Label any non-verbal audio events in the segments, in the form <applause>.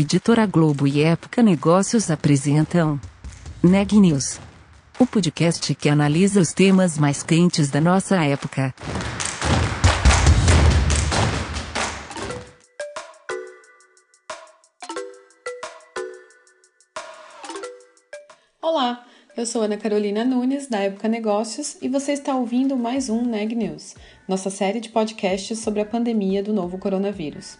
Editora Globo e Época Negócios apresentam Neg News, o podcast que analisa os temas mais quentes da nossa época. Olá, eu sou Ana Carolina Nunes, da Época Negócios, e você está ouvindo mais um Neg News, nossa série de podcasts sobre a pandemia do novo coronavírus.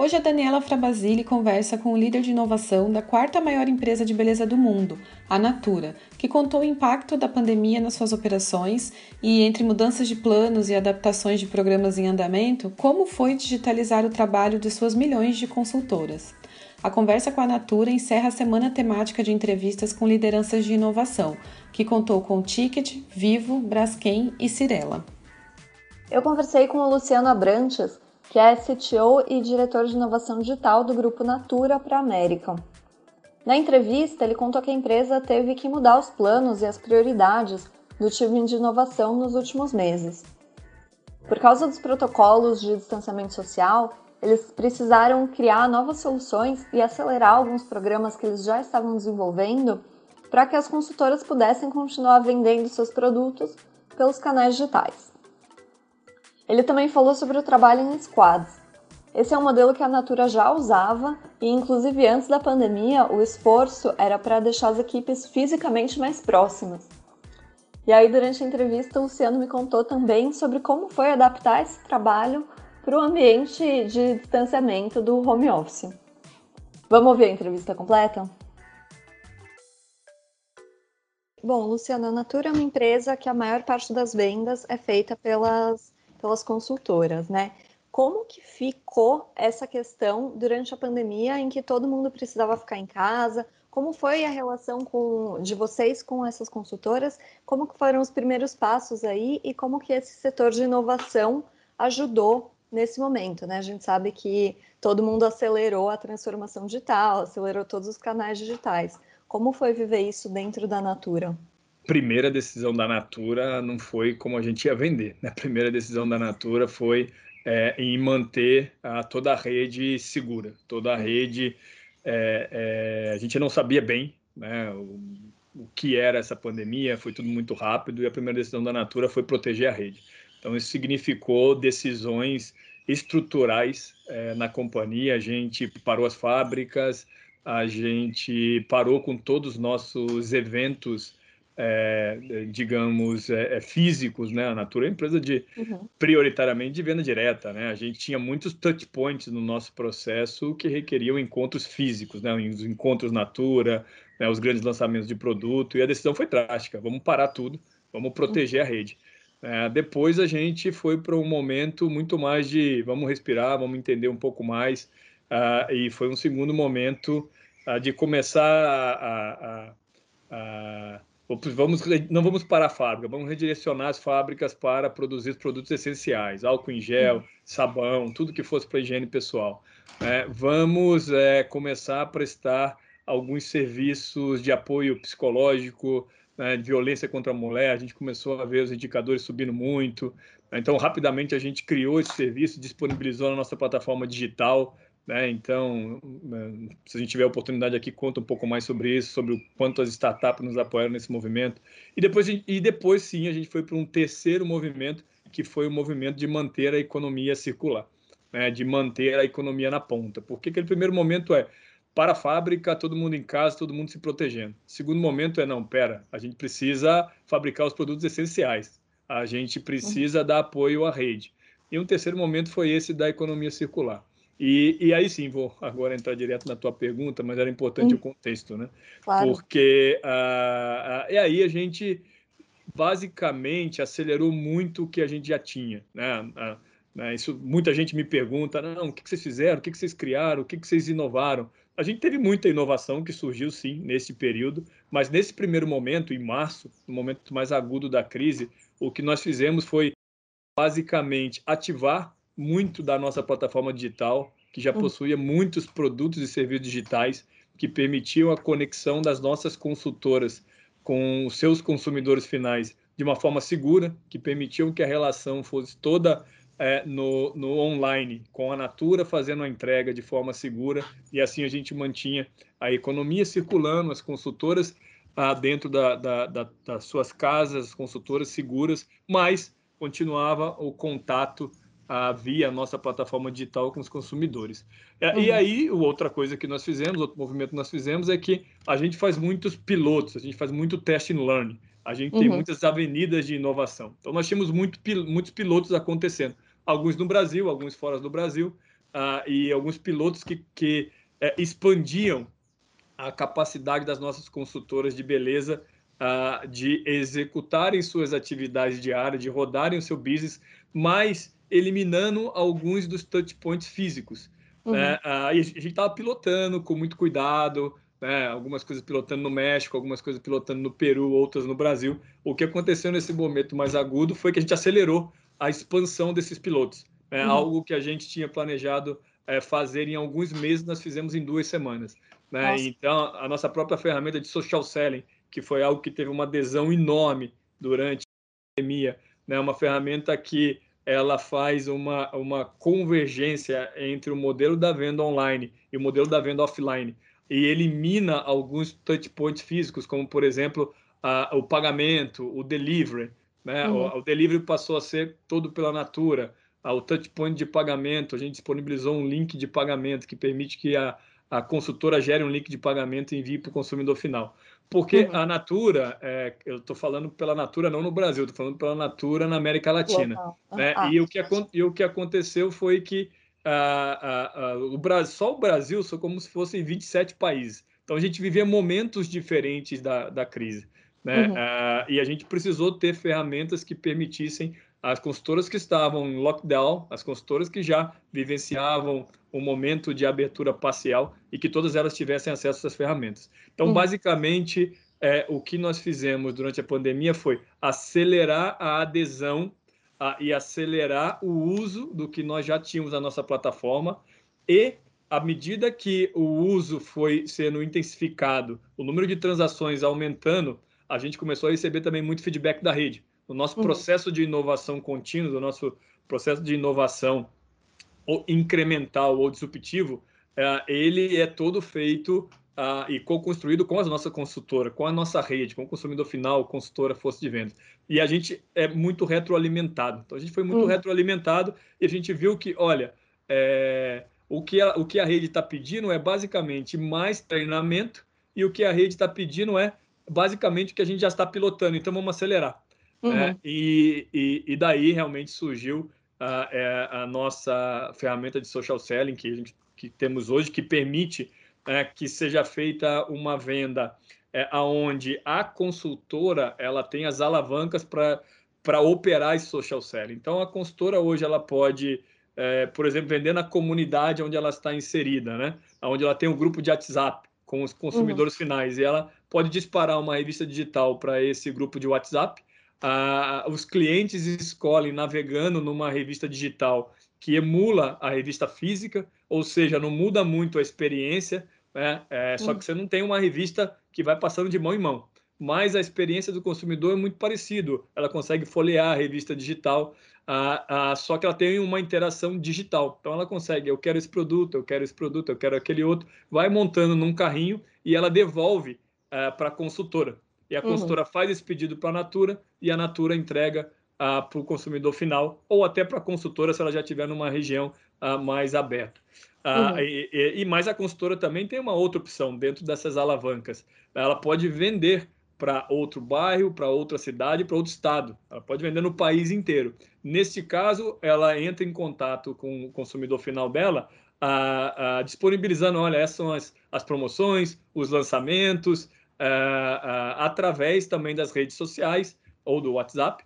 Hoje a Daniela Frabasile conversa com o líder de inovação da quarta maior empresa de beleza do mundo, a Natura, que contou o impacto da pandemia nas suas operações e, entre mudanças de planos e adaptações de programas em andamento, como foi digitalizar o trabalho de suas milhões de consultoras. A conversa com a Natura encerra a semana temática de entrevistas com lideranças de inovação, que contou com Ticket, Vivo, Braskem e Cirela. Eu conversei com o Luciano Abrantes, que é CTO e diretor de inovação digital do grupo Natura para a América. Na entrevista, ele contou que a empresa teve que mudar os planos e as prioridades do time de inovação nos últimos meses. Por causa dos protocolos de distanciamento social, eles precisaram criar novas soluções e acelerar alguns programas que eles já estavam desenvolvendo para que as consultoras pudessem continuar vendendo seus produtos pelos canais digitais. Ele também falou sobre o trabalho em squads. Esse é um modelo que a Natura já usava e, inclusive antes da pandemia, o esforço era para deixar as equipes fisicamente mais próximas. E aí, durante a entrevista, o Luciano me contou também sobre como foi adaptar esse trabalho para o ambiente de distanciamento do home office. Vamos ouvir a entrevista completa? Bom, Luciano, a Natura é uma empresa que a maior parte das vendas é feita pelas pelas consultoras, né? Como que ficou essa questão durante a pandemia em que todo mundo precisava ficar em casa? Como foi a relação com, de vocês com essas consultoras? Como que foram os primeiros passos aí e como que esse setor de inovação ajudou nesse momento, né? A gente sabe que todo mundo acelerou a transformação digital, acelerou todos os canais digitais. Como foi viver isso dentro da Natura? Primeira decisão da Natura não foi como a gente ia vender. Né? A primeira decisão da Natura foi é, em manter a, toda a rede segura, toda a rede. É, é, a gente não sabia bem né, o, o, que era essa pandemia, foi tudo muito rápido e a primeira decisão da Natura foi proteger a rede. Então, isso significou decisões estruturais é, na companhia. A gente parou as fábricas, a gente parou com todos os nossos eventos é, digamos, é, é, físicos, né? A Natura é uma empresa de uhum. prioritariamente de venda direta, né? A gente tinha muitos touch points no nosso processo que requeriam encontros físicos, né? Os encontros Natura, né? os grandes lançamentos de produto e a decisão foi drástica. Vamos parar tudo, vamos proteger uhum. a rede. É, depois a gente foi para um momento muito mais de vamos respirar, vamos entender um pouco mais uh, e foi um segundo momento uh, de começar a, a, a vamos, não vamos parar a fábrica, vamos redirecionar as fábricas para produzir produtos essenciais, álcool em gel, uhum. sabão, tudo que fosse para higiene pessoal. É, vamos é, começar a prestar alguns serviços de apoio psicológico, né, de violência contra a mulher, a gente começou a ver os indicadores subindo muito, então rapidamente a gente criou esse serviço, disponibilizou na nossa plataforma digital, né? Então, né, se a gente tiver a oportunidade aqui, conta um pouco mais sobre isso, sobre o quanto as startups nos apoiaram nesse movimento. E depois, e depois sim, a gente foi para um terceiro movimento, que foi o movimento de manter a economia circular, né? de manter a economia na ponta. Porque aquele primeiro momento é para a fábrica, todo mundo em casa, todo mundo se protegendo. segundo momento é, não, pera, a gente precisa fabricar os produtos essenciais, a gente precisa dar apoio à rede. E um terceiro momento foi esse da economia circular. E, e, aí sim, vou agora entrar direto na tua pergunta, mas era importante hum. o contexto, né? Claro. Porque uh, uh, e aí a gente basicamente acelerou muito o que a gente já tinha, né? Uh, né? Isso, muita gente me pergunta, não, o que, que vocês fizeram, o que, que vocês criaram, o que, que vocês inovaram? A gente teve muita inovação que surgiu sim nesse período, mas nesse primeiro momento, em março, no momento mais agudo da crise, o que nós fizemos foi basicamente ativar muito da nossa plataforma digital, que já hum. possuía muitos produtos e serviços digitais que permitiam a conexão das nossas consultoras com os seus consumidores finais de uma forma segura, que permitiam que a relação fosse toda é, no, no online, com a Natura fazendo a entrega de forma segura, e assim a gente mantinha a economia circulando, as consultoras ah, dentro da, da, da, das suas casas, as consultoras seguras, mas continuava o contato ah, via nossa plataforma digital com os consumidores. É, uhum. E aí, outra coisa que nós fizemos, outro movimento que nós fizemos é que a gente faz muitos pilotos, a gente faz muito test and learn, a gente uhum. tem muitas avenidas de inovação. Então, nós tínhamos muito, muitos pilotos acontecendo, alguns no Brasil, alguns fora do Brasil, ah, e alguns pilotos que, que é, expandiam a capacidade das nossas consultoras de beleza uh, de executarem suas atividades diárias, de rodarem o seu business, mas eliminando alguns dos touch points físicos. Uhum. Né? Uh, e a gente estava pilotando com muito cuidado, né? algumas coisas pilotando no México, algumas coisas pilotando no Peru, outras no Brasil. O que aconteceu nesse momento mais agudo foi que a gente acelerou a expansão desses pilotos. Né? Uhum. Algo que a gente tinha planejado é, fazer em alguns meses, nós fizemos em duas semanas. Né? Então, a nossa própria ferramenta de social selling, que foi algo que teve uma adesão enorme durante a pandemia, né? uma ferramenta que ela faz uma, uma convergência entre o modelo da venda online e o modelo da venda offline e elimina alguns touch points físicos, como, por exemplo, a, o pagamento, o delivery. Né? Uhum. O, o, delivery passou a ser todo pela Natura. o touch point de pagamento, a gente disponibilizou um link de pagamento que permite que a, a consultora gere um link de pagamento e envie para o consumidor final. Porque uhum. a Natura, é, eu estou falando pela Natura não no Brasil, estou falando pela Natura na América Latina. Né? Ah, e, o que, e o que aconteceu foi que o Brasil, só o Brasil são como se fossem 27 países. Então a gente vivia momentos diferentes da, da crise. Né? Uhum. Uh, e a gente precisou ter ferramentas que permitissem as consultoras que estavam em lockdown, as consultoras que já vivenciavam um momento de abertura parcial e que todas elas tivessem acesso às ferramentas. Então, uhum. basicamente, é, o que nós fizemos durante a pandemia foi acelerar a adesão a, e acelerar o uso do que nós já tínhamos na nossa plataforma e à medida que o uso foi sendo intensificado, o número de transações aumentando, a gente começou a receber também muito feedback da rede o nosso uhum. processo de inovação contínua, o nosso processo de inovação incremental ou disruptivo, é, ele é todo feito uh, e co-construído com a nossa consultora, com a nossa rede, com o consumidor final, consultora, força de vendas. E a gente é muito retroalimentado. Então, a gente foi muito uhum. retroalimentado e a gente viu que, olha, é, o, que a, o que a rede está pedindo é basicamente mais treinamento e o que a rede está pedindo é basicamente o que a gente já está pilotando. Então, vamos acelerar. Uhum. Né? E, e, e, daí realmente surgiu a, é, a, nossa ferramenta de social selling que, gente, que temos hoje, que permite é, que seja feita uma venda é, aonde a consultora ela tem as alavancas para operar esse social selling. Então, a consultora hoje ela pode, é, por exemplo, vender na comunidade onde ela está inserida, né? onde ela tem um grupo de WhatsApp com os consumidores uhum. finais, e ela pode disparar uma revista digital para esse grupo de WhatsApp, ah, os clientes escolhem navegando numa revista digital que emula a revista física, ou seja, não muda muito a experiência, né? É, só que você não tem uma revista que vai passando de mão em mão. Mas a experiência do consumidor é muito parecido. Ela consegue folhear a revista digital, ah, ah, só que ela tem uma interação digital. Então ela consegue, eu quero esse produto, eu quero esse produto, eu quero aquele outro, vai montando num carrinho e ela devolve ah, para a consultora e a uhum. consultora uhum. faz esse pedido para a Natura e a Natura entrega uh, para o consumidor final ou até para a consultora se ela já estiver numa região uh, mais aberta. Uh, uhum. e, e, e, mais a consultora também tem uma outra opção dentro dessas alavancas. Ela pode vender para outro bairro, para outra cidade, para outro estado. Ela pode vender no país inteiro. Neste caso, ela entra em contato com o consumidor final dela, disponibilizando, olha, essas são as, as promoções, os lançamentos, através também das redes sociais ou do WhatsApp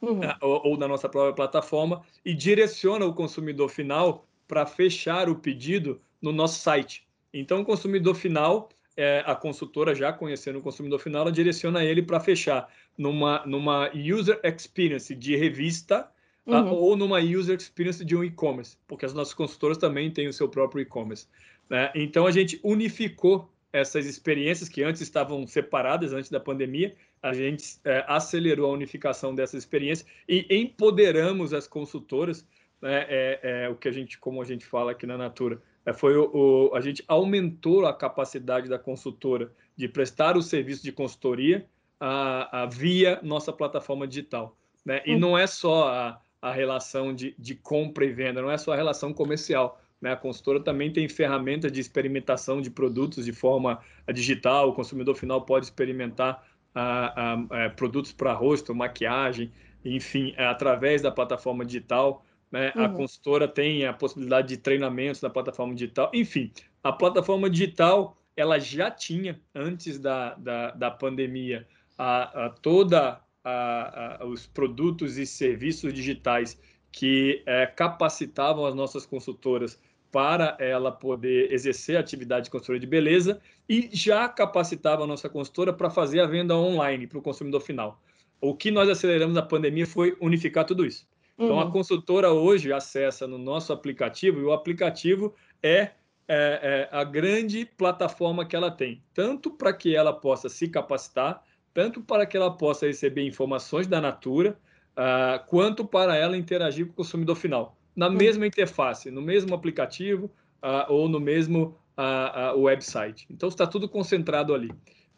uhum. uh, ou, ou, da nossa própria plataforma e direciona o consumidor final para fechar o pedido no nosso site. Então, o consumidor final, é, a consultora já conhecendo o consumidor final, ela direciona ele para fechar numa, numa user experience de revista uhum. ou numa user experience de um e-commerce, porque as nossas consultoras também têm o seu próprio e-commerce. Né? Então, a gente unificou essas experiências que antes estavam separadas, antes da pandemia, a gente é, acelerou a unificação dessas experiências e empoderamos as consultoras né, é, é, o que a gente, como a gente fala aqui na Natura, é, foi o, o, a gente aumentou a capacidade da consultora de prestar o serviço de consultoria a, a via nossa plataforma digital. Né? E uhum. não é só a, a relação de, de compra e venda, não é só a relação comercial. Né? A consultora também tem ferramentas de experimentação de produtos de forma digital, o consumidor final pode experimentar a, a, a produtos para rosto, maquiagem, enfim, é, através da plataforma digital. Né? Uhum. A consultora tem a possibilidade de treinamentos na plataforma digital. Enfim, a plataforma digital ela já tinha, antes da, da, da pandemia, a, a toda a, a, os produtos e serviços digitais que é, capacitavam as nossas consultoras para ela poder exercer a atividade de consultoria de beleza e já capacitava a nossa consultora para fazer a venda online para o consumidor final. O que nós aceleramos na pandemia foi unificar tudo isso. Então, a uhum. consultora hoje acessa no nosso aplicativo e o aplicativo é, é, é a grande plataforma que ela tem, tanto para que ela possa se capacitar, tanto para que ela possa receber informações da Natura, uh, quanto para ela interagir com o consumidor final, na uhum. mesma interface, no mesmo aplicativo uh, ou no mesmo uh, website. Então, está tudo concentrado ali.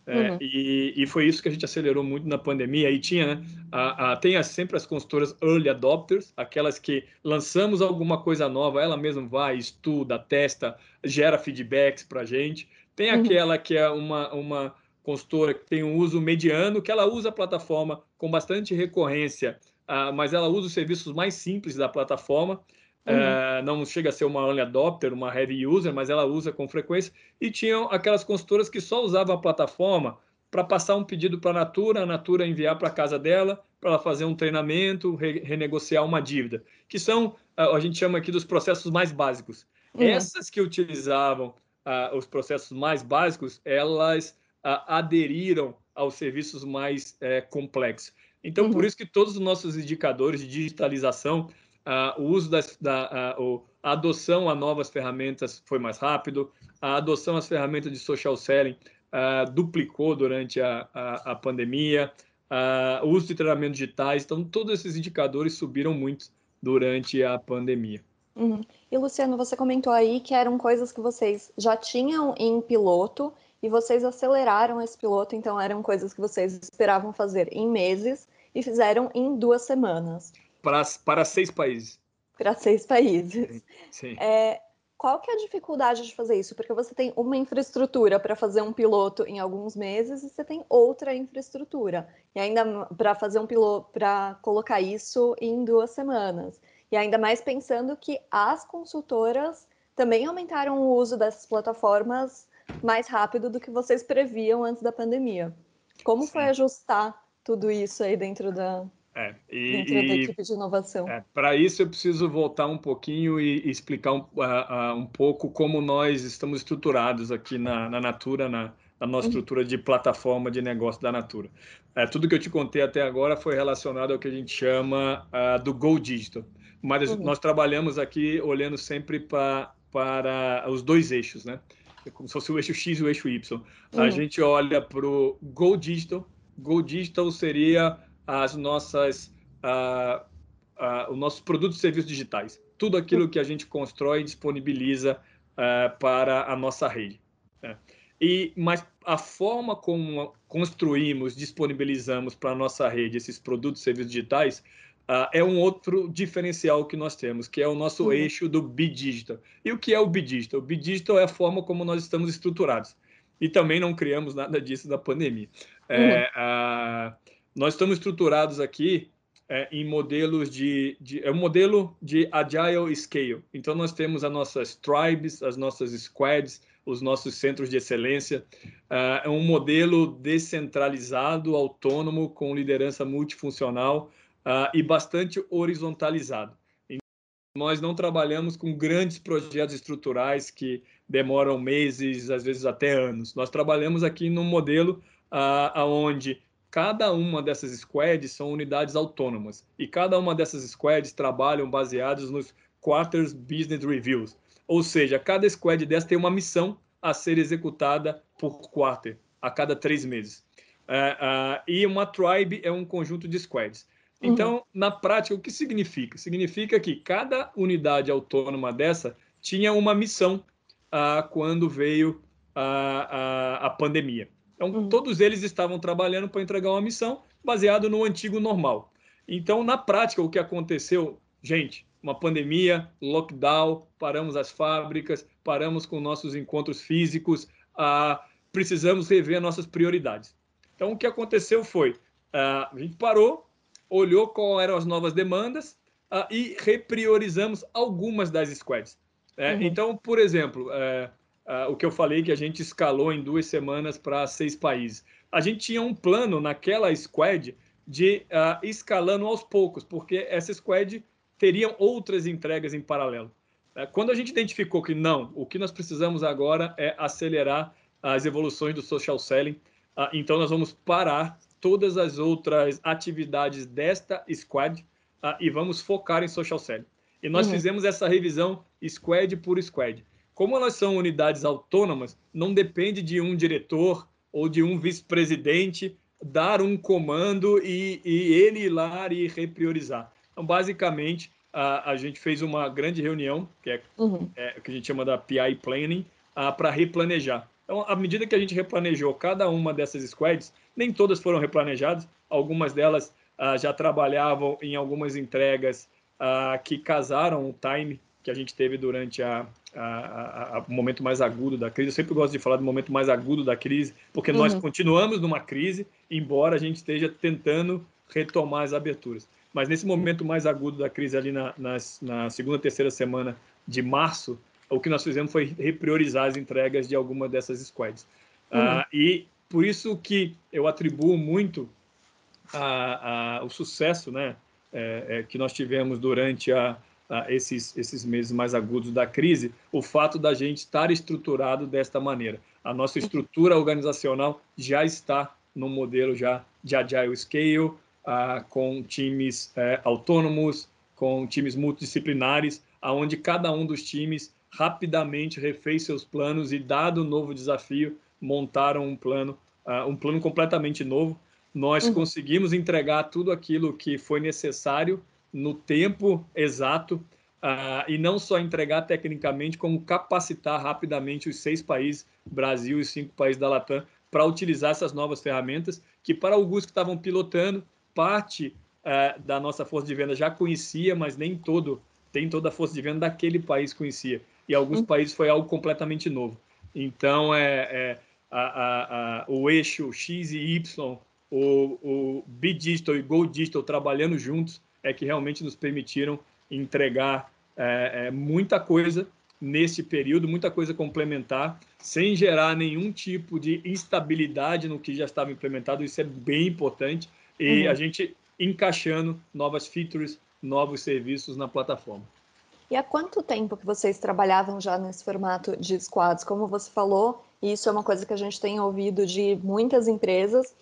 É, uhum. e, e, foi isso que a gente acelerou muito na pandemia. Aí tinha, né, a, a, tem sempre as consultoras early adopters, aquelas que lançamos alguma coisa nova, ela mesma vai, estuda, testa, gera feedbacks para a gente. Tem uhum. aquela que é uma, uma consultora que tem um uso mediano, que ela usa a plataforma com bastante recorrência, uh, mas ela usa os serviços mais simples da plataforma. Uhum. Uh, não chega a ser uma early adopter, uma heavy user, mas ela usa com frequência. E tinham aquelas consultoras que só usavam a plataforma para passar um pedido para a Natura, a Natura enviar para a casa dela, para ela fazer um treinamento, re renegociar uma dívida, que são, uh, a gente chama aqui dos processos mais básicos. Uhum. Essas que utilizavam uh, os processos mais básicos, elas aderiram aos serviços mais é, complexos. Então, uhum. por isso que todos os nossos indicadores de digitalização Uh, o uso das, da uh, a adoção a novas ferramentas foi mais rápido, a adoção às ferramentas de social selling uh, duplicou durante a, a, a pandemia, o uso de treinamentos digitais, então todos esses indicadores subiram muito durante a pandemia. Uhum. E Luciano, você comentou aí que eram coisas que vocês já tinham em piloto e vocês aceleraram esse piloto, então eram coisas que vocês esperavam fazer em meses e fizeram em duas semanas para, para seis países. Para seis países. Sim. É, qual que é a dificuldade de fazer isso? Porque você tem uma infraestrutura para fazer um piloto em alguns meses e você tem outra infraestrutura. E ainda para fazer um piloto, para colocar isso em duas semanas. E ainda mais pensando que as consultoras também aumentaram o uso dessas plataformas mais rápido do que vocês previam antes da pandemia. Como Sim. foi ajustar tudo isso aí dentro da, é, e, dentro da equipe de inovação. É, Para isso, eu preciso voltar um pouquinho e, e explicar um, uh, uh, um, pouco como nós estamos estruturados aqui na, na Natura, na, na nossa uhum. estrutura de plataforma de negócio da Natura. É, tudo que eu te contei até agora foi relacionado ao que a gente chama uh, do Go Digital, mas uhum. nós trabalhamos aqui olhando sempre pra, para os dois eixos, né? É como se fosse o eixo X e o eixo Y. Uhum. A gente olha para o Go Digital. Go Digital seria as nossas, uh, uh, os nossos produtos e serviços digitais. Tudo aquilo que a gente constrói e disponibiliza uh, para a nossa rede. Né? E, mas a forma como construímos, disponibilizamos para a nossa rede esses produtos e serviços digitais uh, é um outro diferencial que nós temos, que é o nosso uhum. eixo do Bidigital. E o que é o Bidigital? O Bidigital é a forma como nós estamos estruturados. E também não criamos nada disso da pandemia. É, uhum. É, uh, nós estamos estruturados aqui é, em modelos de, de, É um modelo de Agile Scale. Então, nós temos as nossas tribes, as nossas squads, os nossos centros de excelência. Uh, é um modelo descentralizado, autônomo, com liderança multifuncional uh, e bastante horizontalizado. Nós não trabalhamos com grandes projetos estruturais que demoram meses, às vezes até anos. Nós trabalhamos aqui num modelo uh, onde Cada uma dessas squads são unidades autônomas e cada uma dessas squads trabalham baseados nos Quarters Business Reviews. Ou seja, cada squad dessa tem uma missão a ser executada por quarter, a cada três meses. Uh, uh, e uma tribe é um conjunto de squads. Então, uhum. na prática, o que significa? Significa que cada unidade autônoma dessa tinha uma missão ah, quando veio a, a, a pandemia. Então, uhum. todos eles estavam trabalhando para entregar uma missão baseado no antigo normal. Então, na prática, o que aconteceu, gente, uma pandemia, lockdown, paramos as fábricas, paramos com nossos encontros físicos, ah, precisamos rever nossas prioridades. Então, o que aconteceu foi, ah, a gente parou, olhou quais eram as novas demandas ah, e repriorizamos algumas das squads. É, uhum. Então, por exemplo, é, o que eu falei que a gente escalou em duas semanas para seis países. A gente tinha um plano naquela squad de uh, escalando aos poucos, porque essa squad teriam outras entregas em paralelo. É, quando a gente identificou que não, o que nós precisamos agora é acelerar as evoluções do social selling, uh, então nós vamos parar todas as outras atividades desta squad uh, e vamos focar em social selling. E nós uhum. fizemos essa revisão squad por squad. Como elas são unidades autônomas, não depende de um diretor ou de um vice-presidente dar um comando e, e, ele ir lá e repriorizar. Então, basicamente, a, a gente fez uma grande reunião, que é, uhum. é que a gente chama da PI Planning, para replanejar. Então, à medida que a gente replanejou cada uma dessas squads, nem todas foram replanejadas, algumas delas uh, já trabalhavam em algumas entregas uh, que casaram o time que a gente teve durante a, o momento mais agudo da crise. Eu sempre gosto de falar do momento mais agudo da crise, porque uhum. nós continuamos numa crise, embora a gente esteja tentando retomar as aberturas. Mas nesse momento mais agudo da crise, ali na, na segunda, terceira semana de março, o que nós fizemos foi repriorizar as entregas de alguma dessas squads. Uhum. Uh, e por isso que eu atribuo muito a, a, o sucesso né, é, é, que nós tivemos durante a, esses, esses meses mais agudos da crise, o fato da gente estar estruturado desta maneira. A nossa estrutura organizacional já está no modelo já de Agile Scale, com times é, autônomos, com times multidisciplinares, aonde cada um dos times rapidamente refez seus planos e, dado o novo desafio, montaram um plano, uh, um plano completamente novo. Nós uhum. conseguimos entregar tudo aquilo que foi necessário no tempo exato uh, e não só entregar tecnicamente, como capacitar rapidamente os seis países, Brasil e cinco países da Latam, para utilizar essas novas ferramentas que para alguns que estavam pilotando, parte uh, da nossa força de venda já conhecia, mas nem todo tem toda a força de venda daquele país conhecia. E alguns uhum. países foi algo completamente novo. Então, é, é a, a, o eixo X e Y, o, o B-Digital e Go Digital trabalhando juntos, é que realmente nos permitiram entregar é, é, muita coisa nesse período, muita coisa complementar, sem gerar nenhum tipo de instabilidade no que já estava implementado. Isso é bem importante. E uhum. a gente encaixando novas features, novos serviços na plataforma. E há quanto tempo que vocês trabalhavam já nesse formato de squads? Como você falou, isso é uma coisa que a gente tem ouvido de muitas empresas,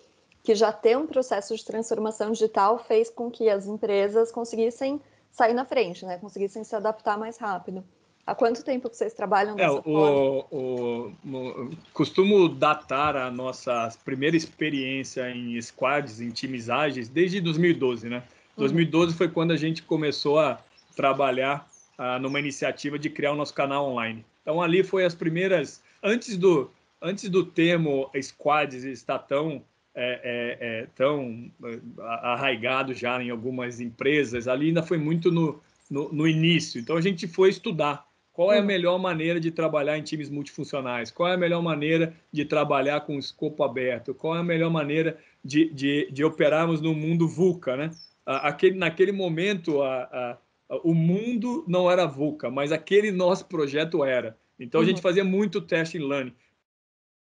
que já ter um processo de transformação digital fez com que as empresas conseguissem sair na frente, né? conseguissem se adaptar mais rápido. Há quanto tempo vocês trabalham nessa é, o, o, o, costumo datar a nossa primeira experiência em squads, em timizagens, desde 2012, né? 2012 uhum. foi quando a gente começou a trabalhar ah, numa iniciativa de criar o nosso canal online. Então ali foi as primeiras, antes do antes do termo squads estar tão é, é, é, tão é, arraigado já em algumas empresas, ali ainda foi muito no, no, no, início. Então a gente foi estudar qual é a hum. melhor maneira de trabalhar em times multifuncionais, qual é a melhor maneira de trabalhar com escopo aberto, qual é a melhor maneira de, de, de operarmos no mundo VUCA. Né? Aquele, naquele momento, a, a, a, o mundo não era VUCA, mas aquele nosso projeto era. Então a gente uhum. fazia muito teste em learning.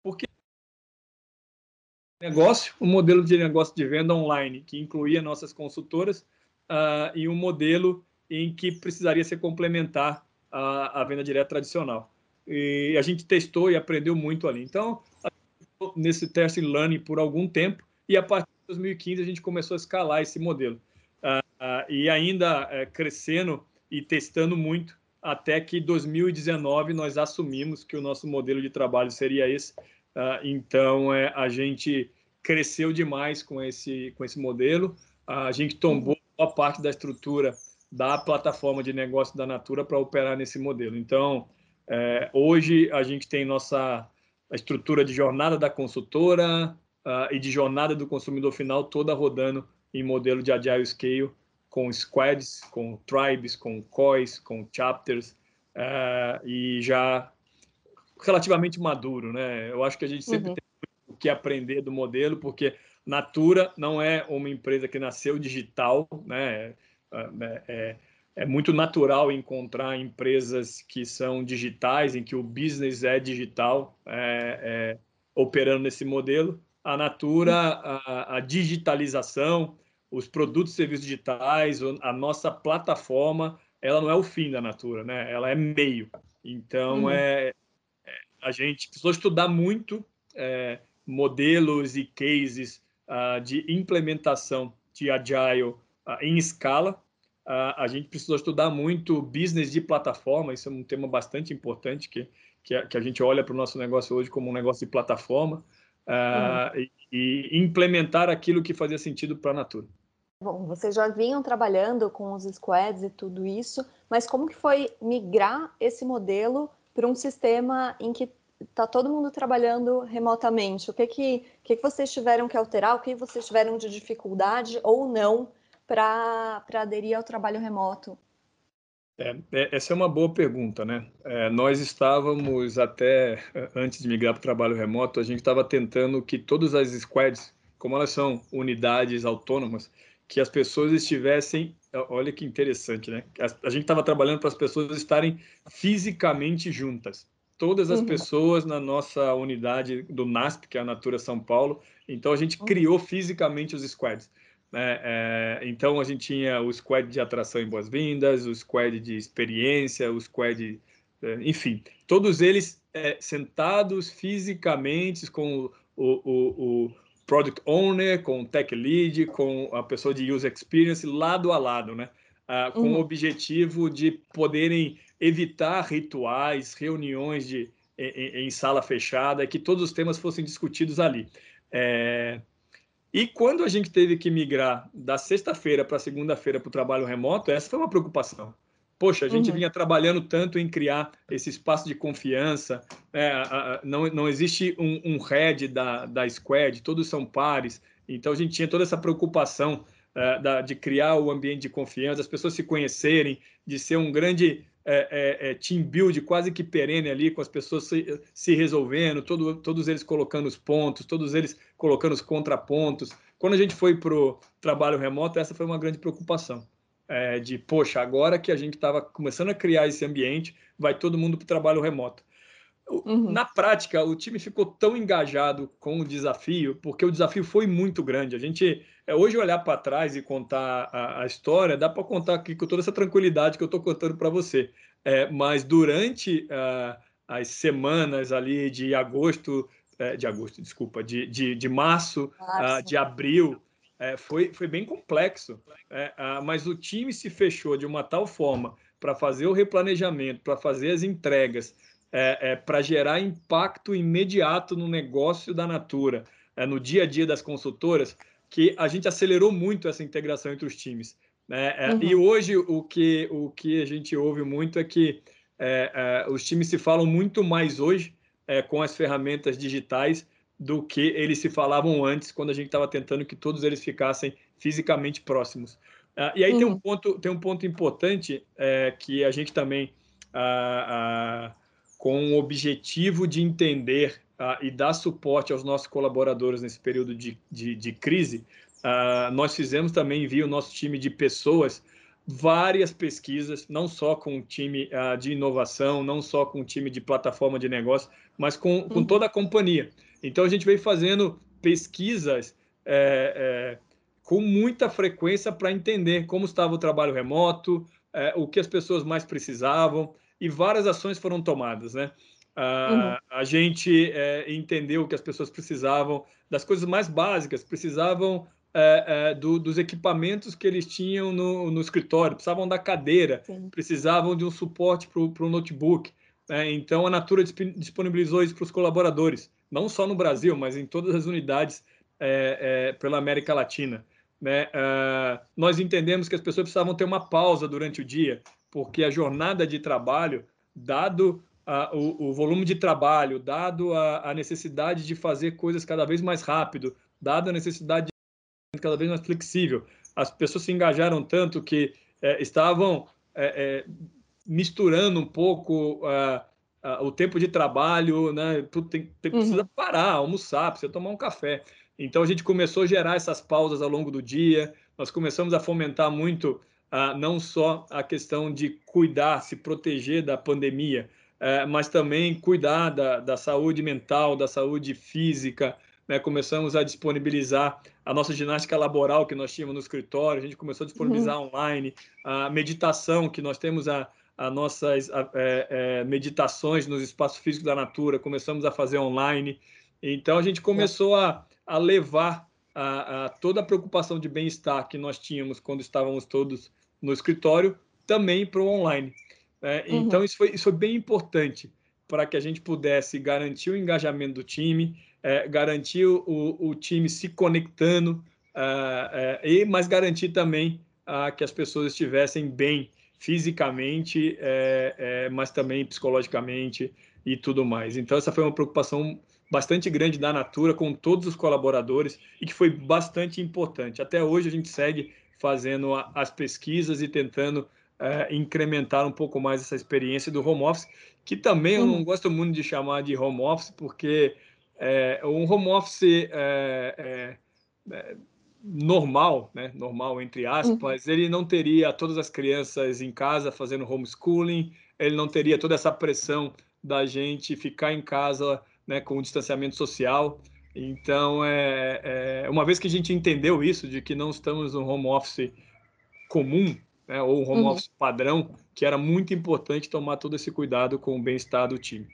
Porque negócio, um modelo de negócio de venda online, que incluía nossas consultoras, uh, e um modelo em que precisaria ser complementar a, a, venda direta tradicional. E a gente testou e aprendeu muito ali. Então, nesse teste learning por algum tempo, e a partir de 2015 a gente começou a escalar esse modelo. Uh, uh, e ainda uh, crescendo e testando muito, até que 2019 nós assumimos que o nosso modelo de trabalho seria esse, Uh, então, é, a gente cresceu demais com esse, com esse modelo. Uh, a gente tombou boa parte da estrutura da plataforma de negócio da Natura para operar nesse modelo. Então, é, hoje a gente tem nossa estrutura de jornada da consultora uh, e de jornada do consumidor final toda rodando em modelo de Agile Scale, com squads, com tribes, com COIs, com chapters, uh, e já relativamente maduro. Né? Eu acho que a gente sempre uhum. tem o que aprender do modelo, porque Natura não é uma empresa que nasceu digital, né? É, é, é, muito natural encontrar empresas que são digitais, em que o business é digital, é, é operando nesse modelo. A Natura, a, a, digitalização, os produtos e serviços digitais, a nossa plataforma, ela não é o fim da Natura, né? Ela é meio. Então, uhum. é, é, a gente precisou estudar muito é, modelos e cases uh, de implementação de Agile uh, em escala. Uh, a gente precisou estudar muito business de plataforma, isso é um tema bastante importante que, que, a, que a gente olha para o nosso negócio hoje como um negócio de plataforma uhum. e, e implementar aquilo que fazia sentido para a Natura. Bom, vocês já vinham trabalhando com os squads e tudo isso, mas como que foi migrar esse modelo para um sistema em que está todo mundo trabalhando remotamente. O que que, que que vocês tiveram que alterar? O que vocês tiveram de dificuldade ou não para aderir ao trabalho remoto? É, é, essa é uma boa pergunta, né? É, nós estávamos até antes de migrar para o trabalho remoto, a gente estava tentando que todas as squads, como elas são unidades autônomas, que as pessoas estivessem. Olha que interessante, né? A, a gente estava trabalhando para as pessoas estarem fisicamente juntas todas as uhum. pessoas na nossa unidade do NASP, que é a Natura São Paulo. Então, a gente uhum. criou fisicamente os squads. Né? É, então, a gente tinha o squad de atração e boas-vindas, o squad de experiência, o squad, é, enfim, todos eles é, sentados fisicamente com o, o, o product owner, com o tech lead, com a pessoa de user experience, lado a lado, né? Ah, com uhum. o objetivo de poderem evitar rituais, reuniões de, em, em, sala fechada, que todos os temas fossem discutidos ali. É... E quando a gente teve que migrar da sexta-feira para segunda-feira para o trabalho remoto, essa foi uma preocupação. Poxa, a gente uhum. vinha trabalhando tanto em criar esse espaço de confiança, é, a, a, não, não existe um, um head da, da squad, todos são pares, então a gente tinha toda essa preocupação uh, da, de criar o ambiente de confiança, as pessoas se conhecerem, de ser um grande é, é, team build quase que perene ali, com as pessoas se, se resolvendo, todo, todos eles colocando os pontos, todos eles colocando os contrapontos. Quando a gente foi para o trabalho remoto, essa foi uma grande preocupação. É, de, poxa, agora que a gente estava começando a criar esse ambiente, vai todo mundo para o trabalho remoto. Uhum. Na prática, o time ficou tão engajado com o desafio, porque o desafio foi muito grande. A gente, é, hoje, olhar para trás e contar a, a história, dá para contar aqui com toda essa tranquilidade que eu estou contando para você. É, mas durante uh, as semanas ali de agosto, é, de agosto, desculpa, de, de, de março, uh, de abril, é, foi, foi bem complexo. Uh, mas o time se fechou de uma tal forma para fazer o replanejamento, para fazer as entregas é, é, para gerar impacto imediato no negócio da Natura, é, no dia a dia das consultoras, que a gente acelerou muito essa integração entre os times. Né? É, uhum. E hoje o que, o que a gente ouve muito é que é, é, os times se falam muito mais hoje com as ferramentas digitais do que eles se falavam antes, quando a gente estava tentando que todos eles ficassem fisicamente próximos. e aí uhum. tem, um ponto, tem um ponto importante que a gente também com o objetivo de entender e dar suporte aos nossos colaboradores nesse período de, de, de crise, nós fizemos também, via o nosso time de pessoas, várias pesquisas, não só com o time de inovação, não só com o time de plataforma de negócio, mas com, com uhum. toda a companhia. Então, a gente veio fazendo pesquisas é, é, com muita frequência para entender como estava o trabalho remoto, é, o que as pessoas mais precisavam, e várias ações foram tomadas, né? uhum. A gente é, entendeu que as pessoas precisavam das coisas mais básicas, precisavam é, é, do, dos equipamentos que eles tinham no, no escritório, precisavam da cadeira, Sim. precisavam de um suporte para o notebook. Né? Então, a Natura disponibilizou isso para os colaboradores, não só no Brasil, mas em todas as unidades é, é, pela América Latina. né, uh, nós entendemos que as pessoas precisavam ter uma pausa durante o dia, porque a jornada de trabalho, dado uh, o, o, volume de trabalho, dado a, a, necessidade de fazer coisas cada vez mais rápido, dado a necessidade de cada vez mais flexível, as pessoas se engajaram tanto que eh, estavam eh, eh, misturando um pouco o tempo de trabalho, né? Tem, tem, uhum. precisa parar, almoçar, precisa tomar um café. Então a gente começou a gerar essas pausas ao longo do dia. Nós começamos a fomentar muito uh, não só a questão de cuidar, se proteger da pandemia, uh, mas também cuidar da, da, saúde mental, da saúde física. Né? Começamos a disponibilizar a nossa ginástica laboral que nós tínhamos no escritório. A gente começou a disponibilizar uhum. online a meditação que nós temos a as nossas é, é, meditações nos espaços físicos da Natura, começamos a fazer online. Então, a gente começou a, a levar a, a toda a preocupação de bem-estar que nós tínhamos quando estávamos todos no escritório também para o online. Né? Uhum. Então, isso foi, isso foi bem importante para que a gente pudesse garantir o engajamento do time, é, garantir o, o, time se conectando, é, é, e mas garantir também ah, que as pessoas estivessem bem fisicamente, é, é, mas também psicologicamente e tudo mais. Então, essa foi uma preocupação bastante grande da Natura com todos os colaboradores e que foi bastante importante. Até hoje, a gente segue fazendo a, as pesquisas e tentando é, incrementar um pouco mais essa experiência do home office, que também eu não uhum. gosto muito de chamar de home office, porque é, um home office é, é, normal, né, normal entre aspas, uhum. ele não teria todas as crianças em casa fazendo homeschooling, ele não teria toda essa pressão da gente ficar em casa, né, com o distanciamento social. Então, é, é, uma vez que a gente entendeu isso, de que não estamos no home office comum, né, ou home uhum. office padrão, que era muito importante tomar todo esse cuidado com o bem-estar do time.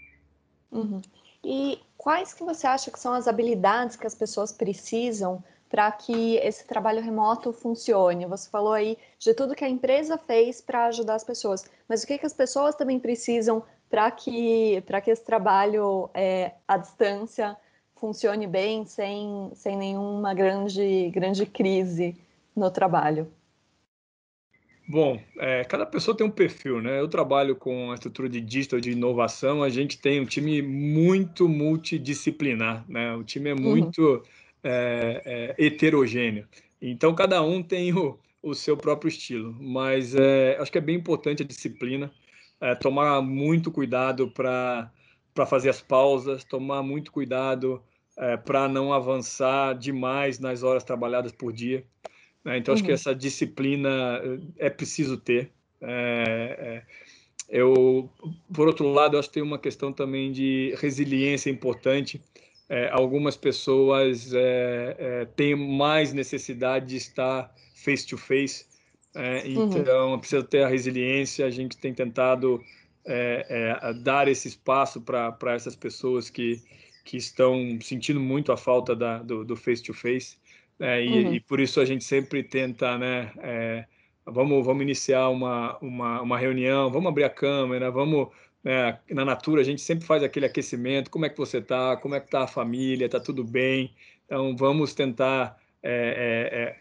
Uhum. E quais que você acha que são as habilidades que as pessoas precisam para que esse trabalho remoto funcione? Você falou aí de tudo que a empresa fez para ajudar as pessoas, mas o que, que as pessoas também precisam para que, que esse trabalho é, à distância funcione bem, sem, sem nenhuma grande, grande crise no trabalho? Bom, é, cada pessoa tem um perfil, né? Eu trabalho com a estrutura de digital de inovação, a gente tem um time muito multidisciplinar, né? O time é uhum. muito uhum é, é, heterogêneo. Então, cada um tem o, o seu próprio estilo, mas é, acho que é bem importante a disciplina, é, tomar muito cuidado para fazer as pausas, tomar muito cuidado é, para não avançar demais nas horas trabalhadas por dia. Né? Então, acho que uhum. essa disciplina é, é preciso ter. Eu, por outro lado, acho que tem uma questão também de resiliência importante é, algumas pessoas é, é, têm mais necessidade de estar face to face, é, uhum. então uhum. precisa ter a resiliência. A gente tem tentado é, é, dar esse espaço para essas pessoas que, que estão sentindo muito a falta da, do, do face to face, né, e, uhum. e, por isso a gente sempre tenta, né? vamos, vamos iniciar uma, uma, uma reunião, vamos abrir a câmera, vamos é, na Natura a gente sempre faz aquele aquecimento, como é que você está, como é que está a família, está tudo bem, então vamos tentar, é,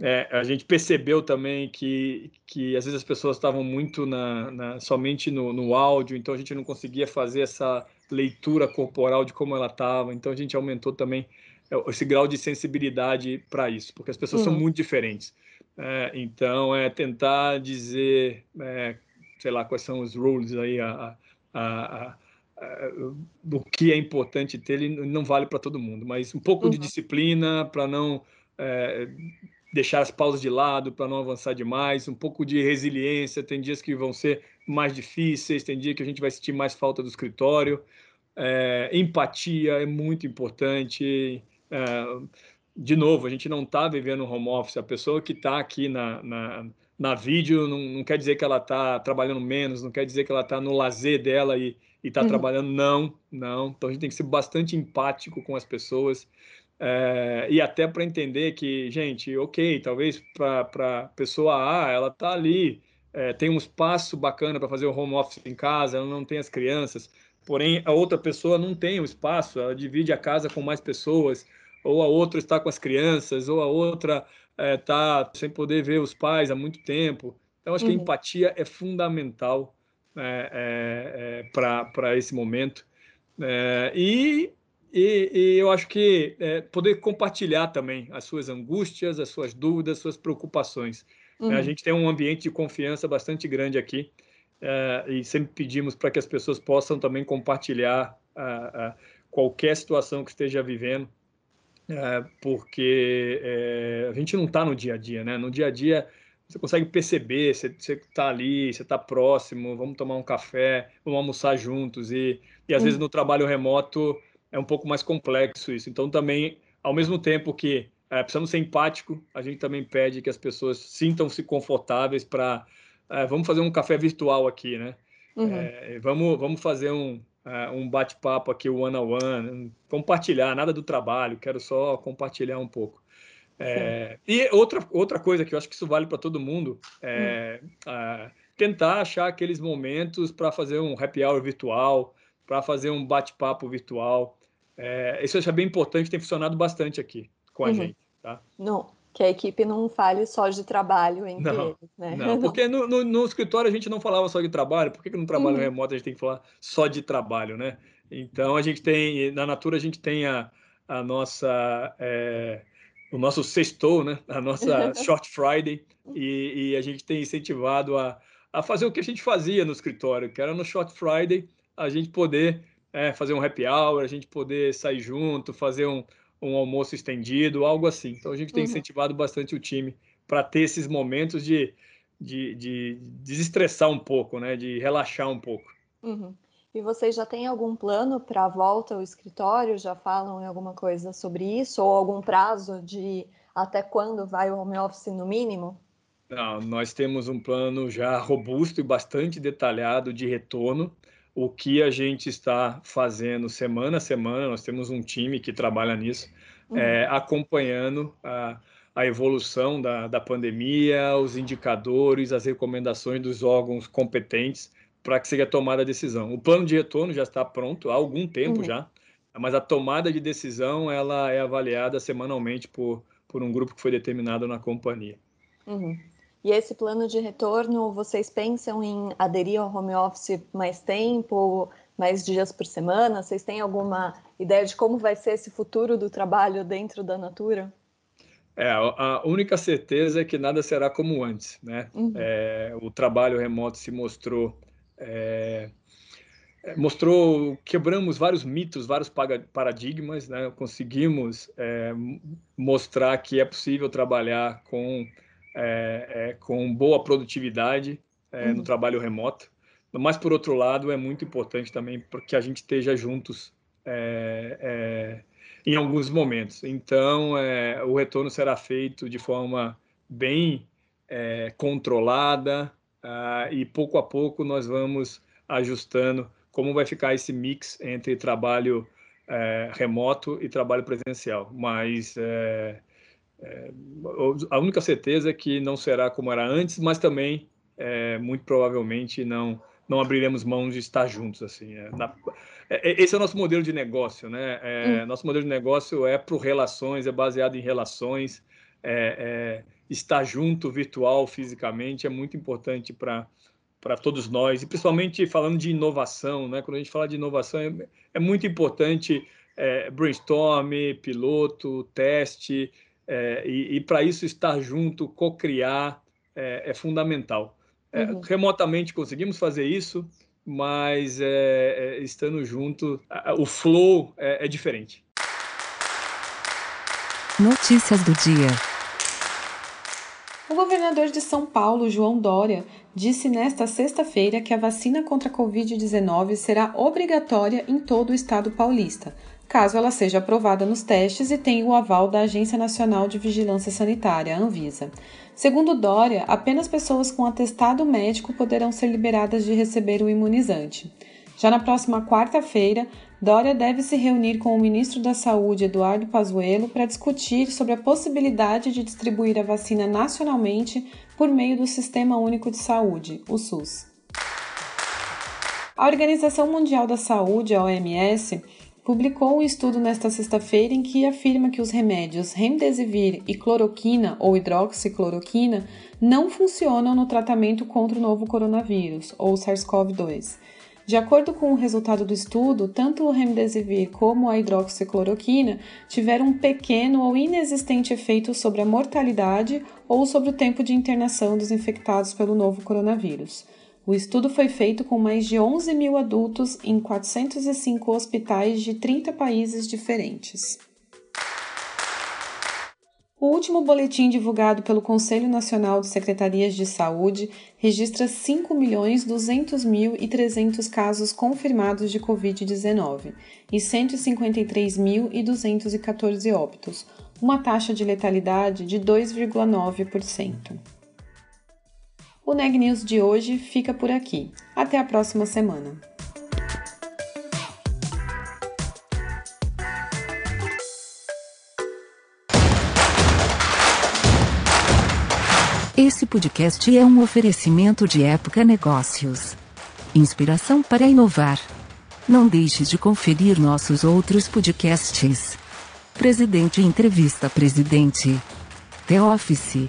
é, é, é, a gente percebeu também que, que às vezes as pessoas estavam muito na, na somente no, no, áudio, então a gente não conseguia fazer essa leitura corporal de como ela estava, então a gente aumentou também é, esse grau de sensibilidade para isso, porque as pessoas uhum. são muito diferentes. então, é tentar dizer sei lá quais são os rules aí, a, a, a, do que é importante ter, ele não vale para todo mundo, mas um pouco uhum. de disciplina para não é, deixar as pausas de lado, para não avançar demais, um pouco de resiliência. Tem dias que vão ser mais difíceis, tem dia que a gente vai sentir mais falta do escritório. É, empatia é muito importante. É, de novo, a gente não está vivendo home office. A pessoa que está aqui na, na na vídeo não, não quer dizer que ela está trabalhando menos, não quer dizer que ela está no lazer dela e está uhum. trabalhando, não, não. Então a gente tem que ser bastante empático com as pessoas é, e até para entender que, gente, ok, talvez para a pessoa A, ela está ali, é, tem um espaço bacana para fazer o home office em casa, ela não tem as crianças, porém a outra pessoa não tem o espaço, ela divide a casa com mais pessoas, ou a outra está com as crianças, ou a outra é, sem poder ver os pais há muito tempo. Então, acho uhum. que a uhum. empatia é fundamental né, é, é, para esse momento. É, e, e, e, eu acho que é, poder compartilhar também as suas angústias, as suas dúvidas, as suas preocupações. Uhum. A gente tem um ambiente de confiança bastante grande aqui é, e sempre pedimos para que as pessoas possam também compartilhar qualquer situação que esteja vivendo, é, porque é, a gente não está no dia a dia, né? No dia a dia você consegue perceber, você está ali, você está próximo, vamos tomar um café, vamos almoçar juntos e, e às vezes no trabalho remoto é um pouco mais complexo isso. Então também, ao mesmo tempo que é, precisamos ser empático, a gente também pede que as pessoas sintam-se confortáveis para é, vamos fazer um café virtual aqui, né? Uhum. É, vamos, vamos fazer um, uh, um bate-papo aqui one on one, compartilhar, nada do trabalho, quero só compartilhar um pouco. É, e outra, outra coisa que eu acho que isso vale para todo mundo é uh, tentar achar aqueles momentos para fazer um happy hour virtual, para fazer um bate-papo virtual. É, isso eu acho bem importante, tem funcionado bastante aqui com a uhum. gente. Tá? Não, que a equipe não fale só de trabalho entre não, eles, né? Não, porque <laughs> no, no, no, escritório a gente não falava só de trabalho, por que, que no trabalho uhum. remoto a gente tem que falar só de trabalho, né? Então a gente tem, na Natura a gente tem a, a nossa, é, o nosso sextou, né? A nossa <laughs> Short Friday e, e, a gente tem incentivado a, a fazer o que a gente fazia no escritório, que era no Short Friday a gente poder é, fazer um happy hour, a gente poder sair junto, fazer um um almoço estendido, algo assim. Então a gente tem uhum. incentivado bastante o time para ter esses momentos de, de, de, desestressar um pouco, né? De relaxar um pouco. Uhum. E vocês já têm algum plano para a volta ao escritório? Já falam em alguma coisa sobre isso? Ou algum prazo de até quando vai o home office no mínimo? Não, nós temos um plano já robusto e bastante detalhado de retorno o que a gente está fazendo semana a semana. Nós temos um time que trabalha nisso, uhum. é, acompanhando a, a evolução da, da pandemia, os indicadores, as recomendações dos órgãos competentes para que seja tomada a decisão. O plano de retorno já está pronto há algum tempo uhum. já, mas a tomada de decisão ela é avaliada semanalmente por, por um grupo que foi determinado na companhia. Uhum. E esse plano de retorno, vocês pensam em aderir ao home office mais tempo, mais dias por semana? Vocês têm alguma ideia de como vai ser esse futuro do trabalho dentro da Natura? É, a única certeza é que nada será como antes, né? Uhum. É, o trabalho remoto se mostrou é, é mostrou quebramos vários mitos, vários paradigmas, né? Conseguimos é, mostrar que é possível trabalhar com é, é, com boa produtividade é, uhum. no trabalho remoto. Mas, por outro lado, é muito importante também que a gente esteja juntos é, é, em alguns momentos. Então, é, o retorno será feito de forma bem controlada uh, e, pouco a pouco, nós vamos ajustando como vai ficar esse mix entre trabalho remoto e trabalho presencial. Mas é, a única certeza é que não será como era antes, mas também, é, muito provavelmente, não não abriremos mão de estar juntos assim. É, na, é, é esse é o nosso modelo de negócio, né? É, hum. Nosso modelo de negócio é por relações, é baseado em relações. É, estar junto, virtual, fisicamente, é muito importante para para todos nós, e principalmente falando de inovação, né? Quando a gente fala de inovação, é, é muito importante é, brainstorm, piloto, teste, é, e, e para isso estar junto, co-criar, é, é fundamental. É, uhum. Remotamente conseguimos fazer isso, mas é, é, estando junto, o flow é, diferente. Notícias do dia. O governador de São Paulo, João Dória, disse nesta sexta-feira que a vacina contra a Covid-19 será obrigatória em todo o estado paulista, caso ela seja aprovada nos testes e tenha o aval da Agência Nacional de Vigilância Sanitária, Anvisa. Segundo Dória, apenas pessoas com atestado médico poderão ser liberadas de receber o imunizante. Já na próxima quarta-feira, Dória deve se reunir com o ministro da Saúde, Eduardo Pazuello, para discutir sobre a possibilidade de distribuir a vacina nacionalmente por meio do Sistema Único de Saúde, o SUS. A Organização Mundial da Saúde, a OMS, publicou um estudo nesta sexta-feira em que afirma que os remédios Remdesivir e cloroquina ou hidroxicloroquina não funcionam no tratamento contra o novo coronavírus, ou SARS-CoV-2. De acordo com o resultado do estudo, tanto o remdesivir como a hidroxicloroquina tiveram um pequeno ou inexistente efeito sobre a mortalidade ou sobre o tempo de internação dos infectados pelo novo coronavírus. O estudo foi feito com mais de 11 mil adultos em 405 hospitais de 30 países diferentes. O último boletim divulgado pelo Conselho Nacional de Secretarias de Saúde registra 5.200.300 casos confirmados de Covid-19 e 153.214 óbitos, uma taxa de letalidade de 2,9%. O Neg News de hoje fica por aqui. Até a próxima semana. Esse podcast é um oferecimento de Época Negócios. Inspiração para inovar. Não deixe de conferir nossos outros podcasts. Presidente Entrevista Presidente. The Office.